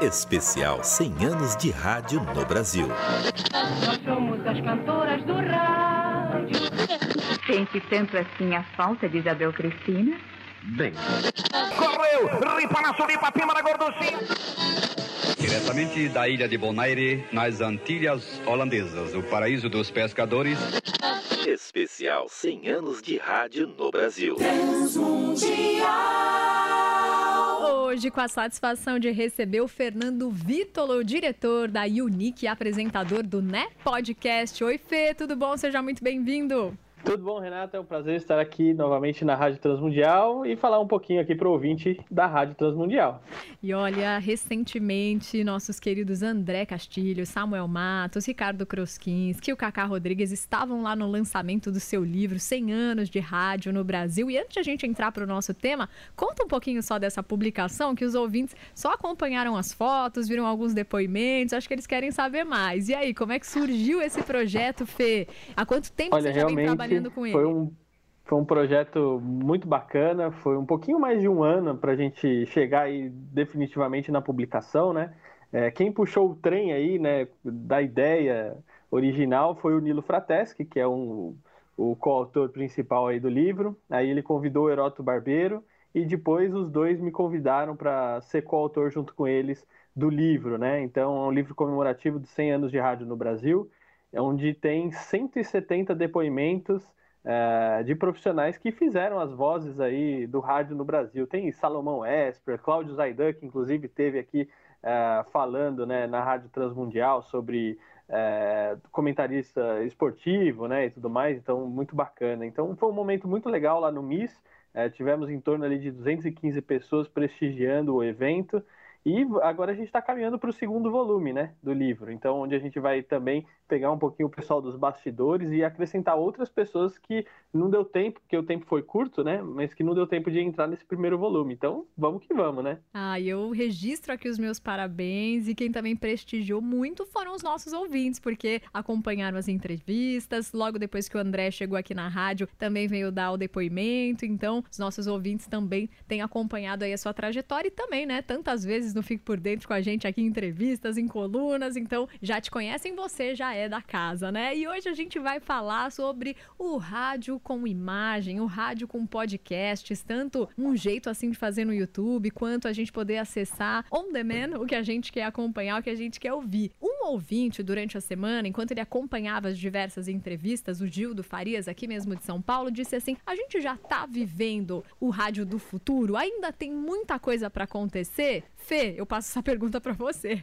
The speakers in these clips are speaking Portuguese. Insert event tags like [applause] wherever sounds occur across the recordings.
Especial 100 anos de rádio no Brasil. Nós somos as cantoras do rádio. Sente tanto assim a falta de Isabel Cristina? Bem. Correu! Ripa na suripa, pima na gorduchinha. Diretamente da ilha de Bonaire, nas Antilhas Holandesas, o paraíso dos pescadores. Especial 100 anos de rádio no Brasil. Hoje, com a satisfação de receber o Fernando Vítolo, diretor da Unique e apresentador do Né Podcast. Oi, Fê, tudo bom? Seja muito bem-vindo. Tudo bom, Renato? É um prazer estar aqui novamente na Rádio Transmundial e falar um pouquinho aqui para o ouvinte da Rádio Transmundial. E olha, recentemente, nossos queridos André Castilho, Samuel Matos, Ricardo Kroskinski e o Cacá Rodrigues estavam lá no lançamento do seu livro 100 anos de rádio no Brasil. E antes de a gente entrar para o nosso tema, conta um pouquinho só dessa publicação, que os ouvintes só acompanharam as fotos, viram alguns depoimentos, acho que eles querem saber mais. E aí, como é que surgiu esse projeto, Fê? Há quanto tempo olha, você já vem trabalhando com ele? Foi um, foi um projeto muito bacana, foi um pouquinho mais de um ano para a gente chegar aí definitivamente na publicação, né? É, quem puxou o trem aí, né, da ideia original foi o Nilo Frateschi, que é um, o coautor principal aí do livro. Aí ele convidou o Heroto Barbeiro e depois os dois me convidaram para ser coautor junto com eles do livro, né? Então é um livro comemorativo de 100 anos de rádio no Brasil, onde tem 170 depoimentos é, de profissionais que fizeram as vozes aí do rádio no Brasil. Tem Salomão Esper, Cláudio Zaidan, que inclusive teve aqui é, falando né, na Rádio Transmundial sobre é, comentarista esportivo né, e tudo mais, então muito bacana. Então foi um momento muito legal lá no MIS, é, tivemos em torno ali de 215 pessoas prestigiando o evento, e agora a gente está caminhando para o segundo volume né, do livro, então onde a gente vai também pegar um pouquinho o pessoal dos bastidores e acrescentar outras pessoas que não deu tempo, porque o tempo foi curto, né? Mas que não deu tempo de entrar nesse primeiro volume. Então, vamos que vamos, né? Ah, eu registro aqui os meus parabéns e quem também prestigiou muito foram os nossos ouvintes, porque acompanharam as entrevistas. Logo depois que o André chegou aqui na rádio, também veio dar o depoimento. Então, os nossos ouvintes também têm acompanhado aí a sua trajetória e também, né? Tantas vezes não fico por dentro com a gente aqui em entrevistas, em colunas. Então, já te conhecem, você já é da casa, né? E hoje a gente vai falar sobre o rádio com imagem, o rádio com podcasts, tanto um jeito assim de fazer no YouTube, quanto a gente poder acessar on demand o que a gente quer acompanhar, o que a gente quer ouvir. Um ouvinte durante a semana, enquanto ele acompanhava as diversas entrevistas, o Gildo Farias, aqui mesmo de São Paulo, disse assim: a gente já tá vivendo o rádio do futuro, ainda tem muita coisa para acontecer? Fê, eu passo essa pergunta para você.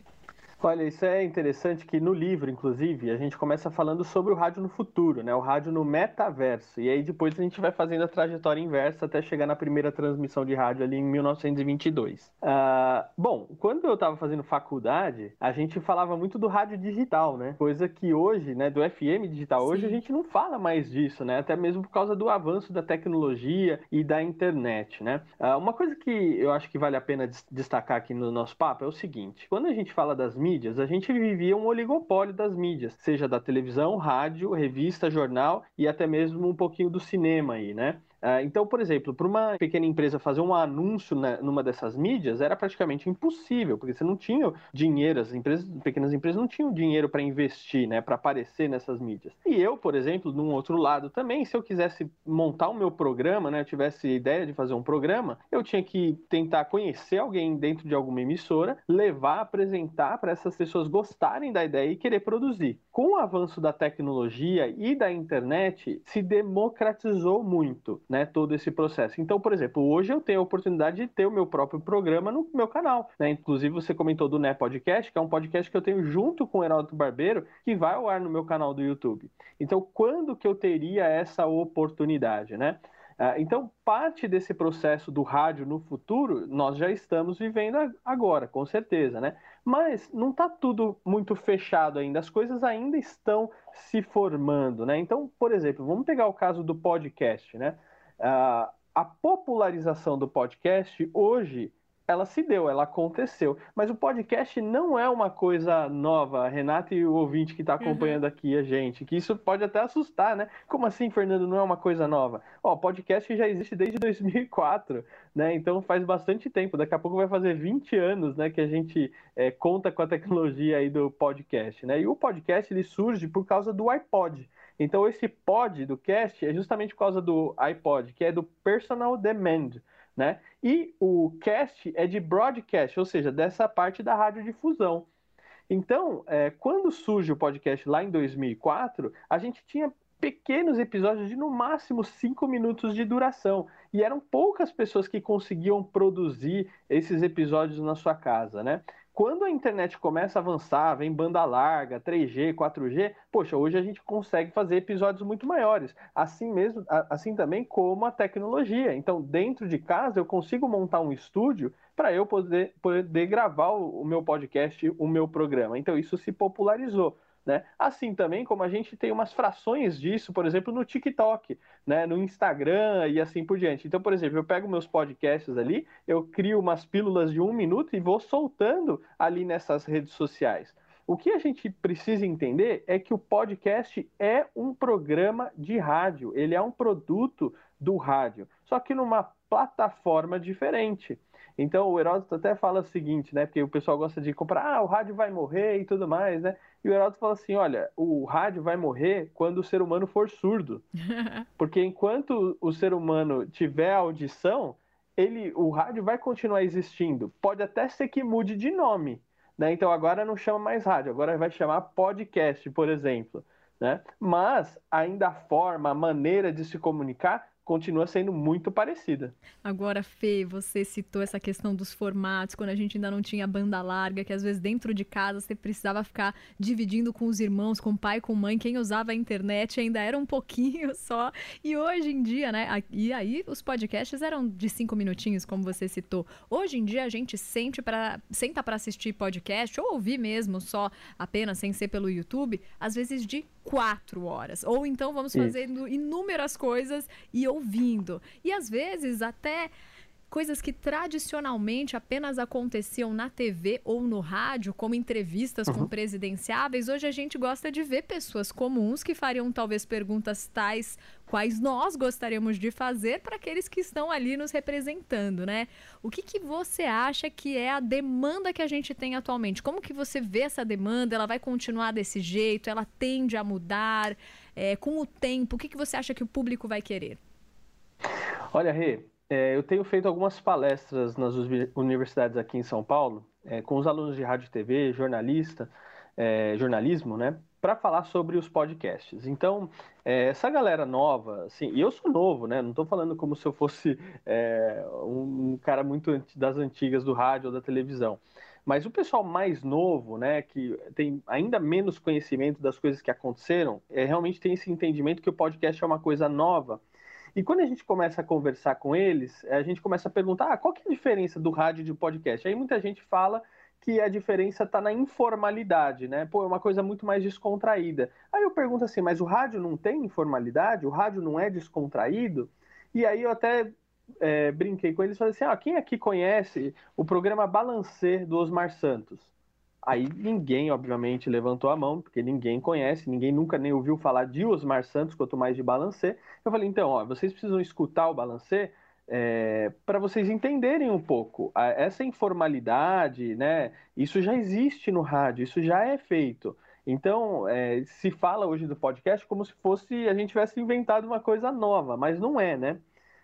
Olha, isso é interessante que no livro, inclusive, a gente começa falando sobre o rádio no futuro, né? O rádio no metaverso. E aí depois a gente vai fazendo a trajetória inversa até chegar na primeira transmissão de rádio ali em 1922. Uh, bom, quando eu estava fazendo faculdade, a gente falava muito do rádio digital, né? Coisa que hoje, né, do FM digital, Sim. hoje a gente não fala mais disso, né? Até mesmo por causa do avanço da tecnologia e da internet, né? Uh, uma coisa que eu acho que vale a pena destacar aqui no nosso papo é o seguinte: quando a gente fala das mídias, mídias, a gente vivia um oligopólio das mídias, seja da televisão, rádio, revista, jornal e até mesmo um pouquinho do cinema aí, né? Ah, então, por exemplo, para uma pequena empresa fazer um anúncio numa dessas mídias era praticamente impossível, porque você não tinha dinheiro, as empresas, pequenas empresas não tinham dinheiro para investir, né, para aparecer nessas mídias. E eu, por exemplo, num outro lado também, se eu quisesse montar o meu programa, né, eu tivesse ideia de fazer um programa, eu tinha que tentar conhecer alguém dentro de alguma emissora, levar, apresentar para essas pessoas gostarem da ideia e querer produzir. Com o avanço da tecnologia e da internet, se democratizou muito né, todo esse processo. Então, por exemplo, hoje eu tenho a oportunidade de ter o meu próprio programa no meu canal. Né? Inclusive, você comentou do Né Podcast, que é um podcast que eu tenho junto com o Heraldo Barbeiro, que vai ao ar no meu canal do YouTube. Então, quando que eu teria essa oportunidade, né? Ah, então, parte desse processo do rádio no futuro, nós já estamos vivendo agora, com certeza, né? Mas não está tudo muito fechado ainda, as coisas ainda estão se formando, né? Então, por exemplo, vamos pegar o caso do podcast, né? Uh, a popularização do podcast hoje ela se deu, ela aconteceu. Mas o podcast não é uma coisa nova, Renata e o ouvinte que está acompanhando uhum. aqui a gente, que isso pode até assustar, né? Como assim, Fernando, não é uma coisa nova? Ó, podcast já existe desde 2004, né? Então faz bastante tempo. Daqui a pouco vai fazer 20 anos, né, que a gente é, conta com a tecnologia aí do podcast, né? E o podcast ele surge por causa do iPod. Então esse pod do cast é justamente por causa do iPod, que é do Personal Demand né? E o cast é de broadcast, ou seja, dessa parte da radiodifusão. Então, é, quando surge o podcast lá em 2004, a gente tinha pequenos episódios de no máximo cinco minutos de duração. E eram poucas pessoas que conseguiam produzir esses episódios na sua casa, né? Quando a internet começa a avançar, vem banda larga, 3G, 4G, poxa, hoje a gente consegue fazer episódios muito maiores. Assim mesmo, assim também como a tecnologia. Então, dentro de casa, eu consigo montar um estúdio para eu poder, poder gravar o meu podcast, o meu programa. Então, isso se popularizou. Né? Assim também como a gente tem umas frações disso, por exemplo, no TikTok, né? no Instagram e assim por diante. Então, por exemplo, eu pego meus podcasts ali, eu crio umas pílulas de um minuto e vou soltando ali nessas redes sociais. O que a gente precisa entender é que o podcast é um programa de rádio, ele é um produto do rádio, só que numa plataforma diferente. Então o Heródoto até fala o seguinte, né? Porque o pessoal gosta de comprar, ah, o rádio vai morrer e tudo mais, né? E o Heródoto fala assim: olha, o rádio vai morrer quando o ser humano for surdo. [laughs] Porque enquanto o ser humano tiver audição, ele, o rádio vai continuar existindo. Pode até ser que mude de nome. Né? Então agora não chama mais rádio, agora vai chamar podcast, por exemplo. Né? Mas ainda a forma, a maneira de se comunicar continua sendo muito parecida. Agora, Fê, você citou essa questão dos formatos, quando a gente ainda não tinha banda larga, que às vezes dentro de casa você precisava ficar dividindo com os irmãos, com o pai, com mãe, quem usava a internet ainda era um [laughs] pouquinho só. E hoje em dia, né? E aí os podcasts eram de cinco minutinhos, como você citou. Hoje em dia a gente sente pra, senta para assistir podcast ou ouvir mesmo só apenas sem ser pelo YouTube, às vezes de quatro horas. Ou então vamos fazendo inúmeras coisas e ouvindo. E às vezes até coisas que tradicionalmente apenas aconteciam na TV ou no rádio, como entrevistas uhum. com presidenciáveis, hoje a gente gosta de ver pessoas comuns que fariam talvez perguntas tais quais nós gostaríamos de fazer para aqueles que estão ali nos representando, né? O que, que você acha que é a demanda que a gente tem atualmente? Como que você vê essa demanda? Ela vai continuar desse jeito? Ela tende a mudar? É, com o tempo, o que, que você acha que o público vai querer? Olha, Rê, é, eu tenho feito algumas palestras nas universidades aqui em São Paulo, é, com os alunos de rádio e TV, jornalista, é, jornalismo, né? Para falar sobre os podcasts. Então, é, essa galera nova, assim, e eu sou novo, né? Não estou falando como se eu fosse é, um, um cara muito das antigas do rádio ou da televisão. Mas o pessoal mais novo, né, que tem ainda menos conhecimento das coisas que aconteceram, é, realmente tem esse entendimento que o podcast é uma coisa nova e quando a gente começa a conversar com eles, a gente começa a perguntar: ah, qual que é a diferença do rádio e do podcast? Aí muita gente fala que a diferença está na informalidade, né? Pô, é uma coisa muito mais descontraída. Aí eu pergunto assim, mas o rádio não tem informalidade? O rádio não é descontraído? E aí eu até é, brinquei com eles e falei assim: ah, quem aqui conhece o programa Balancer do Osmar Santos? Aí ninguém, obviamente, levantou a mão, porque ninguém conhece, ninguém nunca nem ouviu falar de Osmar Santos, quanto mais de Balancê. Eu falei, então, ó, vocês precisam escutar o Balancê é, para vocês entenderem um pouco. Essa informalidade, né? Isso já existe no rádio, isso já é feito. Então, é, se fala hoje do podcast como se fosse a gente tivesse inventado uma coisa nova, mas não é, né?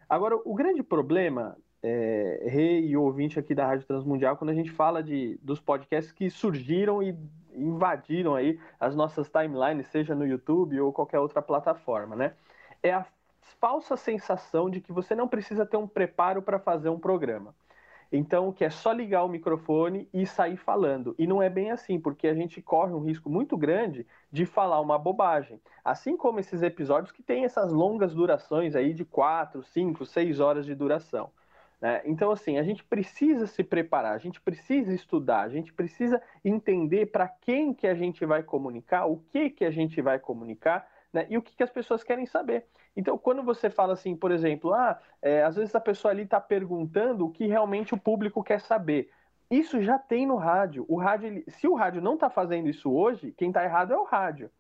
Agora, o grande problema é, rei e ouvinte aqui da Rádio Transmundial quando a gente fala de, dos podcasts que surgiram e invadiram aí as nossas timelines, seja no YouTube ou qualquer outra plataforma, né? É a falsa sensação de que você não precisa ter um preparo para fazer um programa. Então, que é só ligar o microfone e sair falando. E não é bem assim, porque a gente corre um risco muito grande de falar uma bobagem. Assim como esses episódios que têm essas longas durações aí de 4, 5, 6 horas de duração. Né? Então, assim, a gente precisa se preparar, a gente precisa estudar, a gente precisa entender para quem que a gente vai comunicar, o que que a gente vai comunicar, né? E o que, que as pessoas querem saber. Então, quando você fala assim, por exemplo, ah, é, às vezes a pessoa ali está perguntando o que realmente o público quer saber. Isso já tem no rádio. O rádio, ele, se o rádio não está fazendo isso hoje, quem está errado é o rádio.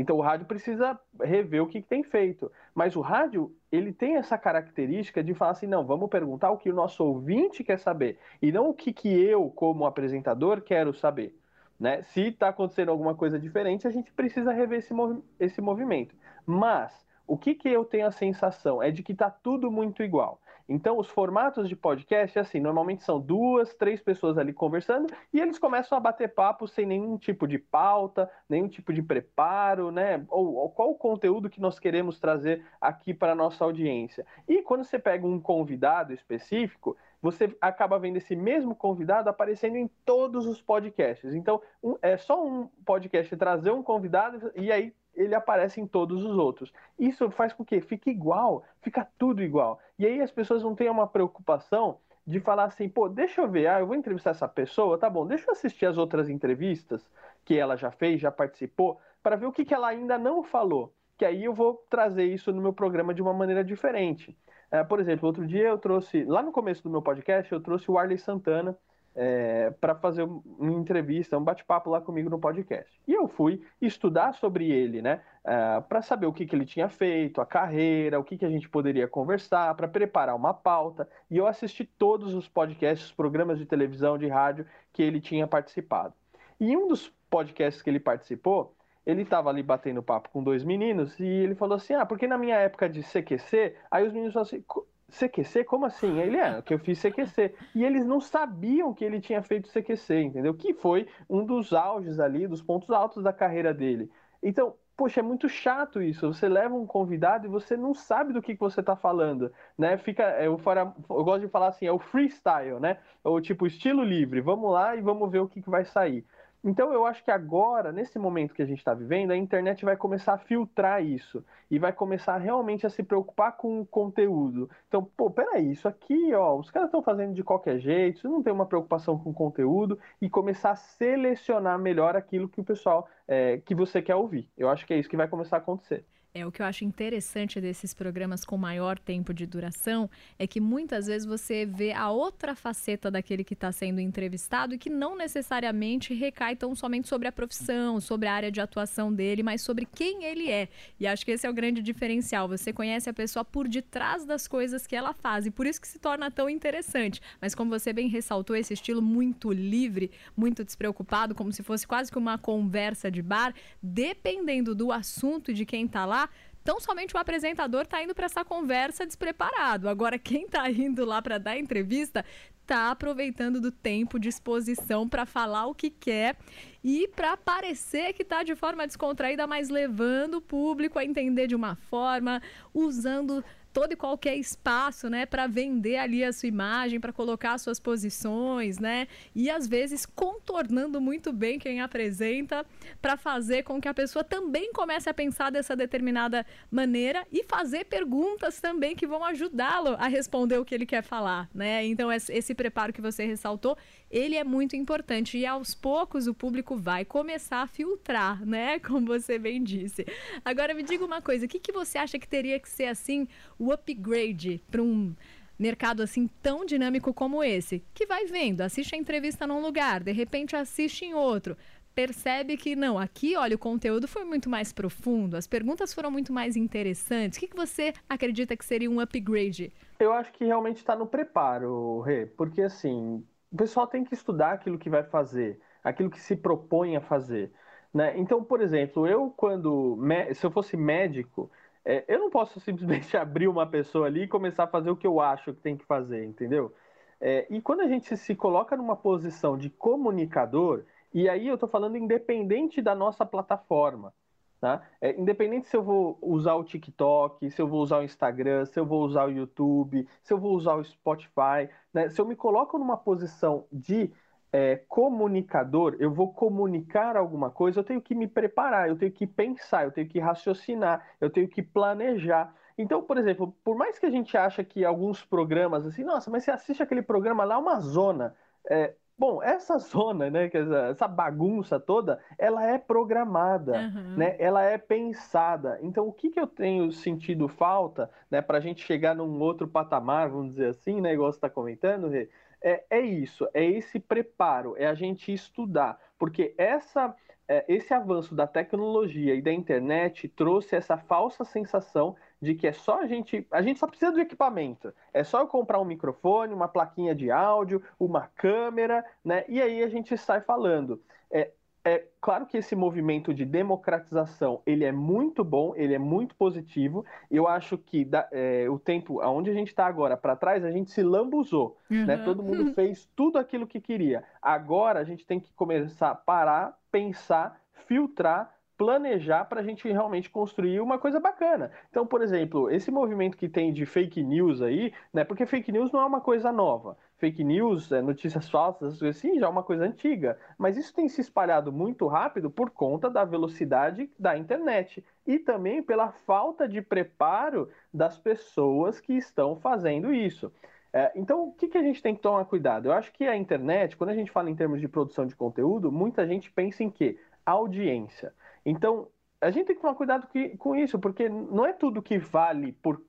Então o rádio precisa rever o que, que, tem feito. Mas o rádio, ele tem essa característica de falar assim, não, vamos perguntar o que o nosso ouvinte quer saber. E não o que, que eu, como apresentador, quero saber. Né? Se está acontecendo alguma coisa diferente, a gente precisa rever esse, movi esse movimento. Mas o que, que eu tenho a sensação é de que está tudo muito igual. Então, os formatos de podcast, assim, normalmente são duas, três pessoas ali conversando e eles começam a bater papo sem nenhum tipo de pauta, nenhum tipo de preparo, né? Ou, ou qual o conteúdo que nós queremos trazer aqui para a nossa audiência. E quando você pega um convidado específico, você acaba vendo esse mesmo convidado aparecendo em todos os podcasts. Então, um, é só um podcast trazer um convidado e aí ele aparece em todos os outros. Isso faz com que fique igual, fica tudo igual. E aí as pessoas não têm uma preocupação de falar assim, pô, deixa eu ver, ah, eu vou entrevistar essa pessoa, tá bom, deixa eu assistir as outras entrevistas que ela já fez, já participou, para ver o que, que ela ainda não falou. Que aí eu vou trazer isso no meu programa de uma maneira diferente. É, por exemplo, outro dia eu trouxe, lá no começo do meu podcast, eu trouxe o Arley Santana, é, para fazer uma entrevista, um bate-papo lá comigo no podcast. E eu fui estudar sobre ele, né? É, para saber o que, que ele tinha feito, a carreira, o que, que a gente poderia conversar, para preparar uma pauta. E eu assisti todos os podcasts, os programas de televisão, de rádio que ele tinha participado. E um dos podcasts que ele participou, ele estava ali batendo papo com dois meninos e ele falou assim: Ah, porque na minha época de CQC, aí os meninos falaram assim CQC? Como assim? Ele é, que eu fiz CQC. E eles não sabiam que ele tinha feito CQC, entendeu? Que foi um dos auges ali, dos pontos altos da carreira dele. Então, poxa, é muito chato isso. Você leva um convidado e você não sabe do que, que você está falando, né? Fica, é, eu, fora, eu gosto de falar assim, é o freestyle, né? Ou tipo estilo livre. Vamos lá e vamos ver o que, que vai sair. Então eu acho que agora, nesse momento que a gente está vivendo, a internet vai começar a filtrar isso e vai começar realmente a se preocupar com o conteúdo. Então, pô, peraí, isso aqui, ó, os caras estão fazendo de qualquer jeito, não tem uma preocupação com o conteúdo e começar a selecionar melhor aquilo que o pessoal é, que você quer ouvir. Eu acho que é isso que vai começar a acontecer. É o que eu acho interessante desses programas com maior tempo de duração é que muitas vezes você vê a outra faceta daquele que está sendo entrevistado e que não necessariamente recai tão somente sobre a profissão, sobre a área de atuação dele, mas sobre quem ele é. E acho que esse é o grande diferencial. Você conhece a pessoa por detrás das coisas que ela faz e por isso que se torna tão interessante. Mas como você bem ressaltou, esse estilo muito livre, muito despreocupado, como se fosse quase que uma conversa de bar, dependendo do assunto e de quem está lá então, somente o apresentador está indo para essa conversa despreparado. Agora, quem está indo lá para dar entrevista está aproveitando do tempo de exposição para falar o que quer e para parecer que está de forma descontraída, mas levando o público a entender de uma forma, usando todo e qualquer espaço, né, para vender ali a sua imagem, para colocar suas posições, né? E às vezes contornando muito bem quem apresenta para fazer com que a pessoa também comece a pensar dessa determinada maneira e fazer perguntas também que vão ajudá-lo a responder o que ele quer falar, né? Então esse preparo que você ressaltou, ele é muito importante e aos poucos o público vai começar a filtrar, né? [laughs] Como você bem disse. Agora me diga uma coisa, o que, que você acha que teria que ser assim o upgrade para um mercado assim tão dinâmico como esse, que vai vendo, assiste a entrevista num lugar, de repente assiste em outro, percebe que não, aqui, olha, o conteúdo foi muito mais profundo, as perguntas foram muito mais interessantes. O que, que você acredita que seria um upgrade? Eu acho que realmente está no preparo, Rê, porque assim, o pessoal tem que estudar aquilo que vai fazer, aquilo que se propõe a fazer. Né? Então, por exemplo, eu quando se eu fosse médico, é, eu não posso [laughs] simplesmente abrir uma pessoa ali e começar a fazer o que eu acho que tem que fazer, entendeu? É, e quando a gente se coloca numa posição de comunicador, e aí eu estou falando independente da nossa plataforma, tá? É, independente se eu vou usar o TikTok, se eu vou usar o Instagram, se eu vou usar o YouTube, se eu vou usar o Spotify, né? se eu me coloco numa posição de é, comunicador, eu vou comunicar alguma coisa, eu tenho que me preparar, eu tenho que pensar, eu tenho que raciocinar, eu tenho que planejar. Então, por exemplo, por mais que a gente ache que alguns programas assim, nossa, mas você assiste aquele programa lá, é uma zona. É, Bom, essa [laughs] zona, né, essa bagunça toda, ela é programada, uhum. né? Ela é pensada. Então, o que, que eu tenho sentido falta, né, para a gente chegar num outro patamar, vamos dizer assim, né, igual você está comentando, Rê, é, é isso, é esse preparo, é a gente estudar, porque essa é, esse avanço da tecnologia e da internet trouxe essa falsa sensação de que é só a gente. A gente só precisa do equipamento. É só eu comprar um microfone, uma plaquinha de áudio, uma câmera, né? E aí a gente sai falando. É, é claro que esse movimento de democratização ele é muito bom, ele é muito positivo. Eu acho que da, é, o tempo aonde a gente está agora para trás, a gente se lambuzou, uhum. né? Todo mundo fez tudo aquilo que queria. Agora a gente tem que começar a parar, pensar, filtrar, planejar para a gente realmente construir uma coisa bacana. Então, por exemplo, esse movimento que tem de fake news aí, né? Porque fake news não é uma coisa nova. Fake news, é, notícias falsas, assim, já é uma coisa antiga. Mas isso tem se espalhado muito rápido por conta da velocidade da internet e também pela falta de preparo das pessoas que estão fazendo isso. É, então, o que, que a gente tem que tomar cuidado? Eu acho que a internet, quando a gente fala em termos de produção de conteúdo, muita gente pensa em quê? Audiência. Então, a gente tem que tomar cuidado que, com isso, porque não é tudo que vale por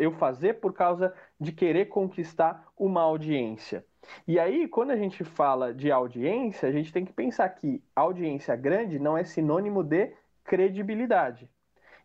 eu fazer por causa de querer conquistar uma audiência. E aí, quando a gente fala de audiência, a gente tem que pensar que audiência grande não é sinônimo de credibilidade.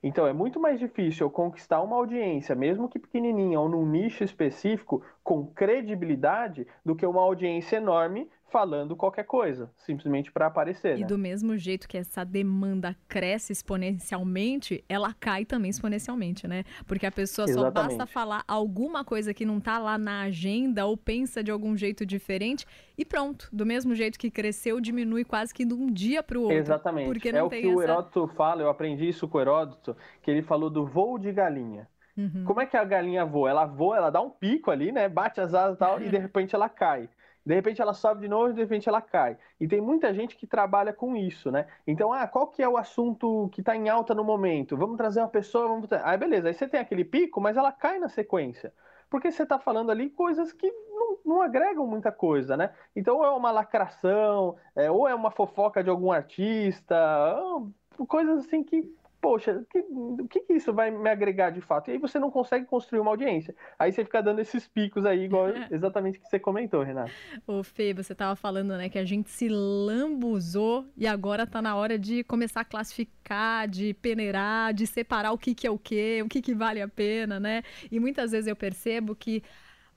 Então é muito mais difícil eu conquistar uma audiência, mesmo que pequenininha ou num nicho específico, com credibilidade, do que uma audiência enorme falando qualquer coisa, simplesmente para aparecer. E né? do mesmo jeito que essa demanda cresce exponencialmente, ela cai também exponencialmente, né? Porque a pessoa Exatamente. só basta falar alguma coisa que não está lá na agenda ou pensa de algum jeito diferente e pronto. Do mesmo jeito que cresceu, diminui quase que de um dia para o outro. Exatamente. Porque não é o que essa... o Heródoto fala, eu aprendi isso com o Heródoto, que ele falou do voo de galinha. Uhum. Como é que a galinha voa? Ela voa, ela dá um pico ali, né? Bate as asas e tal, e de repente ela cai. De repente ela sobe de novo, de repente ela cai. E tem muita gente que trabalha com isso, né? Então, ah, qual que é o assunto que está em alta no momento? Vamos trazer uma pessoa, vamos... Aí beleza, aí você tem aquele pico, mas ela cai na sequência. Porque você está falando ali coisas que não, não, agregam muita coisa, né? Então, ou é uma lacração, é, ou é uma fofoca de algum artista, coisas assim que poxa, que, o que, que, isso vai me agregar de fato? E aí você não consegue construir uma audiência. Aí você fica dando esses picos aí, igual [laughs] exatamente que você comentou, Renato. Ô, Fê, você tava falando, né, que a gente se lambuzou e agora tá na hora de começar a classificar, de peneirar, de separar o que, que é o que, o que, que vale a pena, né? E muitas vezes eu percebo que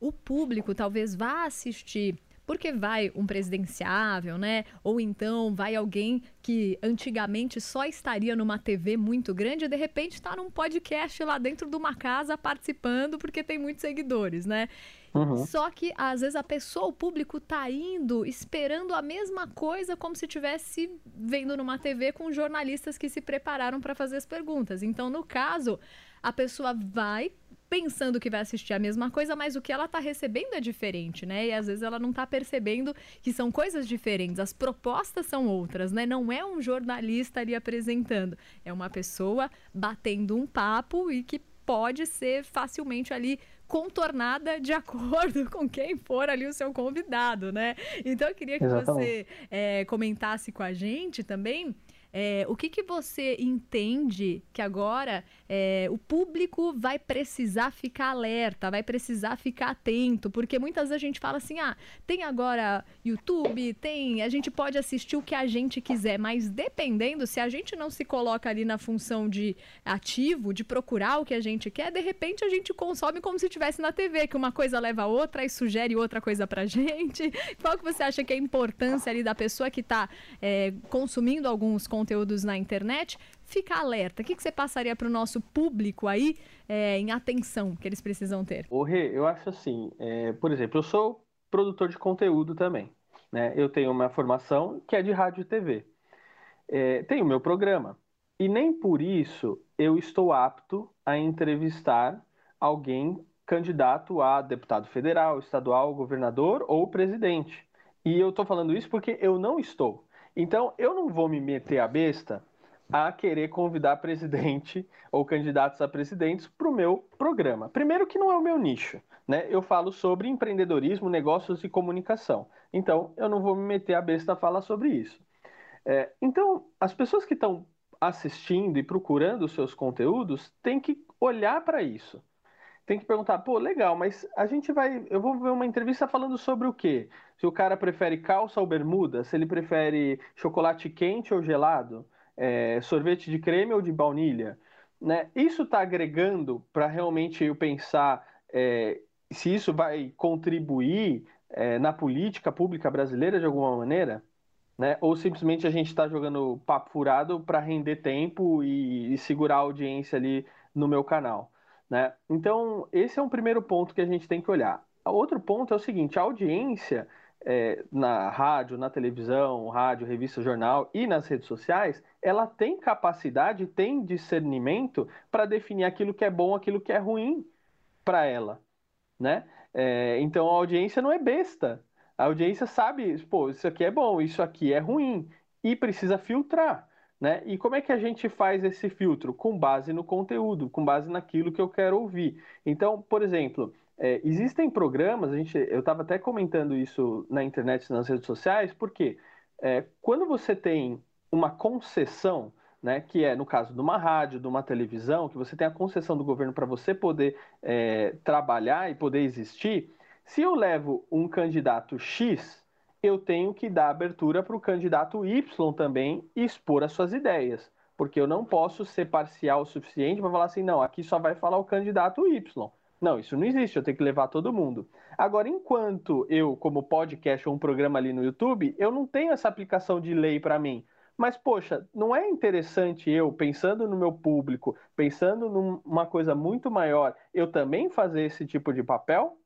o público talvez vá assistir porque vai um presidenciável, né? Ou então vai alguém que antigamente só estaria numa TV muito grande e de repente está num podcast lá dentro de uma casa participando porque tem muitos seguidores, né? Uhum. Só que às vezes a pessoa, o público tá indo esperando a mesma coisa como se tivesse vendo numa TV com jornalistas que se prepararam para fazer as perguntas. Então, no caso, a pessoa vai pensando que vai assistir a mesma coisa, mas o que ela está recebendo é diferente, né? E às vezes ela não está percebendo que são coisas diferentes, as propostas são outras, né? Não é um jornalista ali apresentando, é uma pessoa batendo um papo e que pode ser facilmente ali contornada de [laughs] acordo com quem for ali o seu convidado, né? Então eu queria que Exatamente. você é, comentasse com a gente também é, o que, que você entende que agora é, o público vai precisar ficar alerta, vai precisar ficar atento? Porque muitas vezes a gente fala assim: ah, tem agora YouTube, tem, a gente pode assistir o que a gente quiser, mas dependendo, se a gente não se coloca ali na função de ativo, de procurar o que a gente quer, de repente a gente consome como se estivesse na TV, que uma coisa leva a outra e sugere outra coisa pra [laughs] gente. Qual que você acha que é a importância ali da pessoa que está é, consumindo alguns conteúdos? Conteúdos na internet, fica alerta. O que, que você passaria para o nosso público aí é, em atenção que eles precisam ter? O Rê, eu acho assim, é, por exemplo, eu sou produtor de conteúdo também. Né? Eu tenho uma formação que é de rádio e TV. É, tenho o meu programa. E nem por isso eu estou apto a entrevistar alguém candidato a deputado federal, estadual, governador ou presidente. E eu estou falando isso porque eu não estou. Então, eu não vou me meter a besta a querer convidar [laughs] presidente ou candidatos a presidentes para o meu programa. Primeiro que não é o meu nicho, né? Eu falo sobre empreendedorismo, negócios e comunicação. Então, eu não vou me meter a besta a falar sobre isso. É, então, as pessoas que estão assistindo e procurando os seus conteúdos têm que olhar para isso. Tem que perguntar, pô, legal, mas a gente vai. Eu vou ver uma entrevista falando sobre o quê? Se o cara prefere calça ou bermuda, se ele prefere chocolate quente ou gelado, é, sorvete de creme ou de baunilha. Né? Isso está agregando para realmente eu pensar é, se isso vai contribuir é, na política pública brasileira de alguma maneira? Né? Ou simplesmente a gente está jogando papo furado para render tempo e, e, segurar a audiência ali no meu canal. Né? Então, esse é um primeiro ponto que a gente tem que olhar. Outro ponto é o seguinte: a audiência é, na rádio, na televisão, rádio, revista, jornal e nas redes sociais, ela tem capacidade, tem discernimento para definir aquilo que é bom, aquilo que é ruim para ela, né? É, então a audiência não é besta. A audiência sabe, pô, isso aqui é bom, isso aqui é ruim e precisa filtrar, né? E como é que a gente faz esse filtro? Com base no conteúdo, com base naquilo que eu quero ouvir. Então, por exemplo, é, existem programas, a gente, eu estava até comentando isso na internet, nas redes sociais, porque é, quando você tem uma concessão, né, que é no caso de uma rádio, de uma televisão, que você tem a concessão do governo para você poder é, trabalhar e poder existir, se eu levo um candidato X, eu tenho que dar abertura para o candidato Y também expor as suas ideias, porque eu não posso ser parcial o suficiente para falar assim, não, aqui só vai falar o candidato Y. Não, isso não existe, eu tenho que levar todo mundo. Agora, enquanto eu, como podcast ou um programa ali no YouTube, eu não tenho essa aplicação de lei para mim. Mas, poxa, não é interessante eu, pensando no meu público, pensando numa coisa muito maior, eu também fazer esse tipo de papel?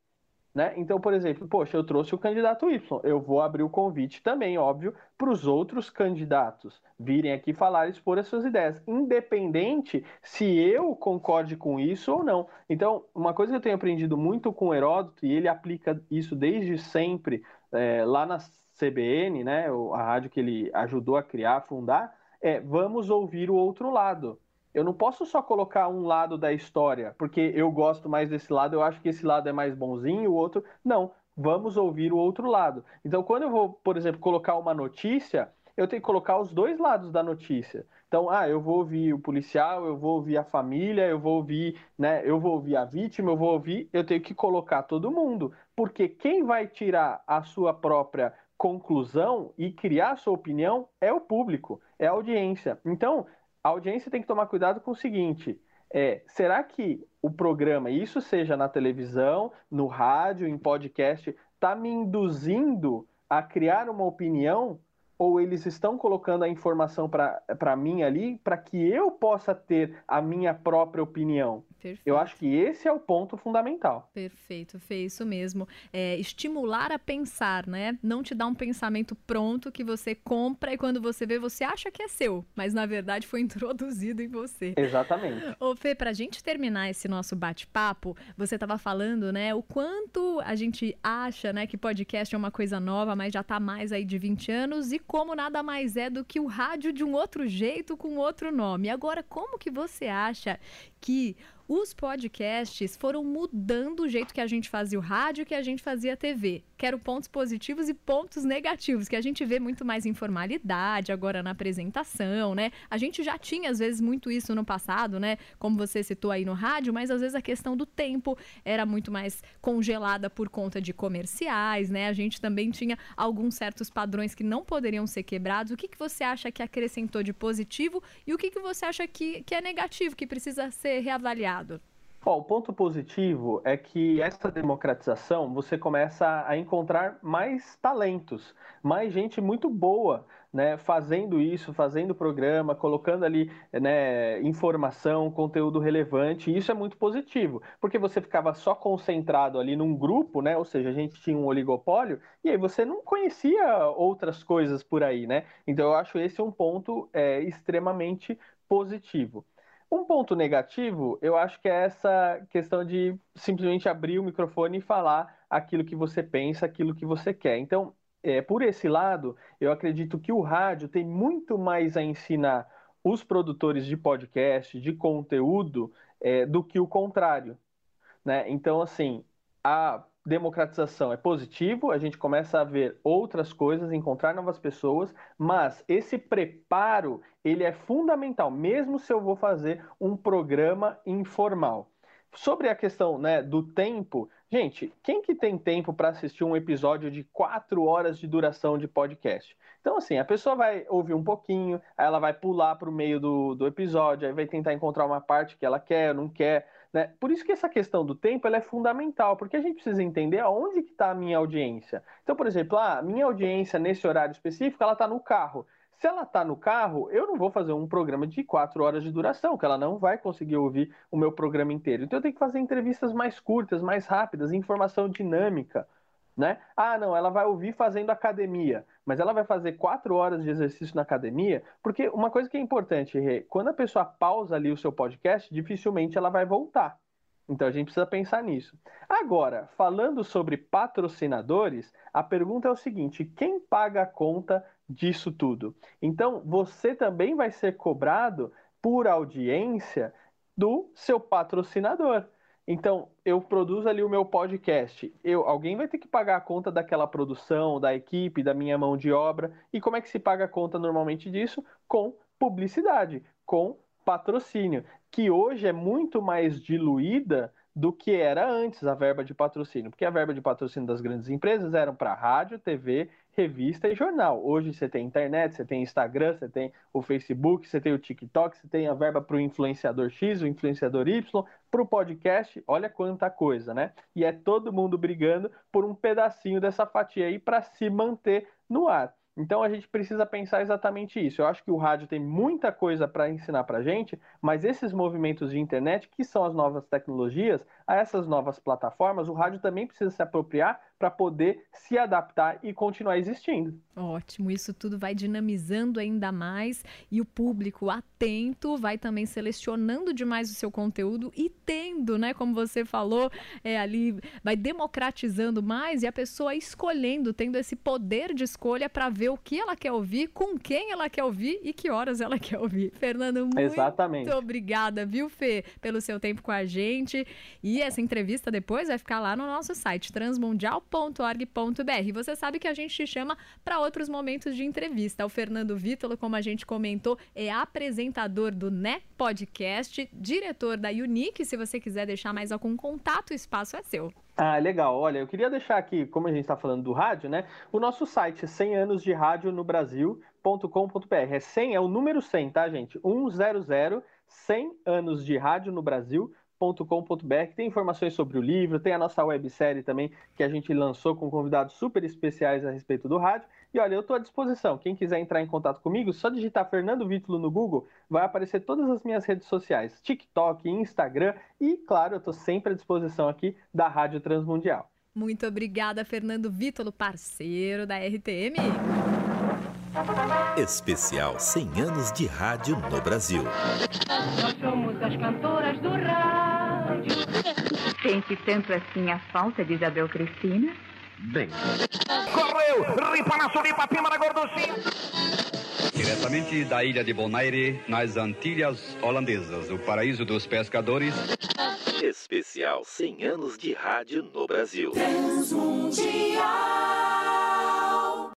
Né? Então, por exemplo, poxa, eu trouxe o candidato Y, eu vou abrir o convite também, óbvio, para os outros candidatos virem aqui falar e expor as suas ideias, independente se eu concorde com isso ou não. Então, uma coisa que eu tenho aprendido muito com Heródoto, e ele aplica isso desde sempre é, lá na CBN, né, a rádio que ele ajudou a criar, a fundar, é vamos ouvir o outro lado. Eu não posso só colocar um lado da história, porque eu gosto mais desse lado, eu acho que esse lado é mais bonzinho, o outro. Não, vamos ouvir o outro lado. Então, quando eu vou, por exemplo, colocar uma notícia, eu tenho que colocar os dois lados da notícia. Então, ah, eu vou ouvir o policial, eu vou ouvir a família, eu vou ouvir, né, eu vou ouvir a vítima, eu vou ouvir, eu tenho que colocar todo mundo, porque quem vai tirar a sua própria conclusão e criar a sua opinião é o público, é a audiência. Então, a audiência tem que tomar cuidado com o seguinte: é, será que o programa, isso seja na televisão, no rádio, em podcast, está me induzindo a criar uma opinião? Ou eles estão colocando a informação para mim ali para que eu possa ter a minha própria opinião? Perfeito. Eu acho que esse é o ponto fundamental. Perfeito, Fê, isso mesmo. É, estimular a pensar, né? Não te dar um pensamento pronto que você compra e quando você vê, você acha que é seu, mas na verdade foi [laughs] introduzido em você. Exatamente. Ô, Fê, pra gente terminar esse nosso bate-papo, você estava falando, né, o quanto a gente acha, né, que podcast é uma coisa nova, mas já tá mais aí de 20 anos e como nada mais é do que o rádio de um outro jeito com outro nome. Agora, como que você acha que os podcasts foram mudando o jeito que a gente fazia o rádio, que a gente fazia a TV. Quero pontos positivos e pontos negativos, que a gente vê muito mais informalidade agora na apresentação, né? A gente já tinha, às vezes, muito isso no passado, né? Como você citou aí no rádio, mas às vezes a questão do tempo era muito mais congelada por conta de comerciais, né? A gente também tinha alguns certos padrões que não poderiam ser quebrados. O que, que você acha que acrescentou de positivo e o que, que você acha que, que é negativo, que precisa ser reavaliado? Bom, o ponto positivo é que essa democratização você começa a encontrar mais talentos, mais gente muito boa, né, fazendo isso, fazendo programa, colocando ali né, informação, conteúdo relevante. Isso é muito positivo, porque você ficava só concentrado ali num grupo, né, ou seja, a gente tinha um oligopólio e aí você não conhecia outras coisas por aí, né? Então eu acho esse um ponto é, extremamente positivo. Um ponto negativo, eu acho que é essa questão de simplesmente abrir o microfone e falar aquilo que você pensa, aquilo que você quer. Então, é, por esse lado, eu acredito que o rádio tem muito mais a ensinar os produtores de podcast, de conteúdo, é, do que o contrário. Né? Então, assim, a democratização é positivo, a gente começa a ver outras coisas, encontrar novas pessoas, mas esse preparo, ele é fundamental, mesmo se eu vou fazer um programa informal. Sobre a questão né, do tempo, gente, quem que tem tempo para assistir um episódio de quatro horas de duração de podcast? Então, assim, a pessoa vai ouvir um pouquinho, aí ela vai pular para o meio do, do episódio, aí vai tentar encontrar uma parte que ela quer, não quer. Né? Por isso que essa questão do tempo é fundamental, porque a gente precisa entender aonde que está a minha audiência. Então, por exemplo, a ah, minha audiência nesse horário específico, ela está no carro. Se ela está no carro, eu não vou fazer um programa de quatro horas de duração, que ela não vai conseguir ouvir o meu programa inteiro. Então eu tenho que fazer entrevistas mais curtas, mais rápidas, informação dinâmica. Né? Ah, não, ela vai ouvir fazendo academia, mas ela vai fazer quatro horas de exercício na academia, porque uma coisa que é importante, Rê, quando a pessoa pausa ali o seu podcast, dificilmente ela vai voltar. Então a gente precisa pensar nisso. Agora, falando sobre patrocinadores, a pergunta é o seguinte: quem paga a conta disso tudo. Então, você também vai ser cobrado por audiência do seu patrocinador. Então, eu produzo ali o meu podcast. Eu, alguém vai ter que pagar a conta daquela produção, da equipe, da minha mão de obra. E como é que se paga a conta normalmente disso? Com publicidade, com patrocínio, que hoje é muito mais diluída do que era antes a verba de patrocínio, porque a verba de patrocínio das grandes empresas eram para rádio, TV revista e jornal. Hoje você tem internet, você tem Instagram, você tem o Facebook, você tem o TikTok, você tem a verba para o influenciador X, o influenciador Y, para o podcast, olha quanta coisa, né? E é todo mundo brigando por um pedacinho dessa fatia aí para se manter no ar. Então a gente precisa pensar exatamente isso. Eu acho que o rádio tem muita coisa para ensinar para gente, mas esses movimentos de internet, que são as novas tecnologias, a essas novas plataformas, o rádio também precisa se apropriar para poder se adaptar e continuar existindo. Ótimo, isso tudo vai dinamizando ainda mais e o público atento vai também selecionando demais o seu conteúdo e tendo, né, como você falou, é, ali vai democratizando mais e a pessoa escolhendo, tendo esse poder de escolha para ver o que ela quer ouvir, com quem ela quer ouvir e que horas ela [laughs] quer ouvir. Fernando, muito Exatamente. obrigada, viu, Fê, pelo seu tempo com a gente. E essa entrevista depois vai ficar lá no nosso site transmundial.org.br. Você sabe que a gente te chama para outros momentos de entrevista. O Fernando Vítolo, como a gente comentou, é apresentador do Né Podcast, diretor da Unique. Se você quiser deixar mais algum contato, o espaço é seu. Ah, legal. Olha, eu queria deixar aqui, como a gente está falando do rádio, né? O nosso site 100 anos de rádio no Brasil.com.br. É 100, é o número 100, tá, gente? 100, 100 anos de rádio no Brasil com.br tem informações sobre o livro, tem a nossa websérie também que a gente lançou com convidados super especiais a respeito do rádio. E olha, eu estou à disposição. Quem quiser entrar em contato comigo, só digitar Fernando Vítulo no Google, vai aparecer todas as minhas redes sociais, TikTok, Instagram e, claro, eu estou sempre à disposição aqui da Rádio Transmundial. Muito obrigada, Fernando Vítolo, parceiro da RTM. Especial 100 anos de rádio no Brasil. Nós somos as cantoras do rádio. Sente tanto assim a falta de Isabel Cristina? Bem, Correu, ripa na suripa, pima na gorduchinha. Diretamente da ilha de Bonaire, nas Antilhas Holandesas, o paraíso dos pescadores. especial 100 anos de rádio no Brasil. Transmundial.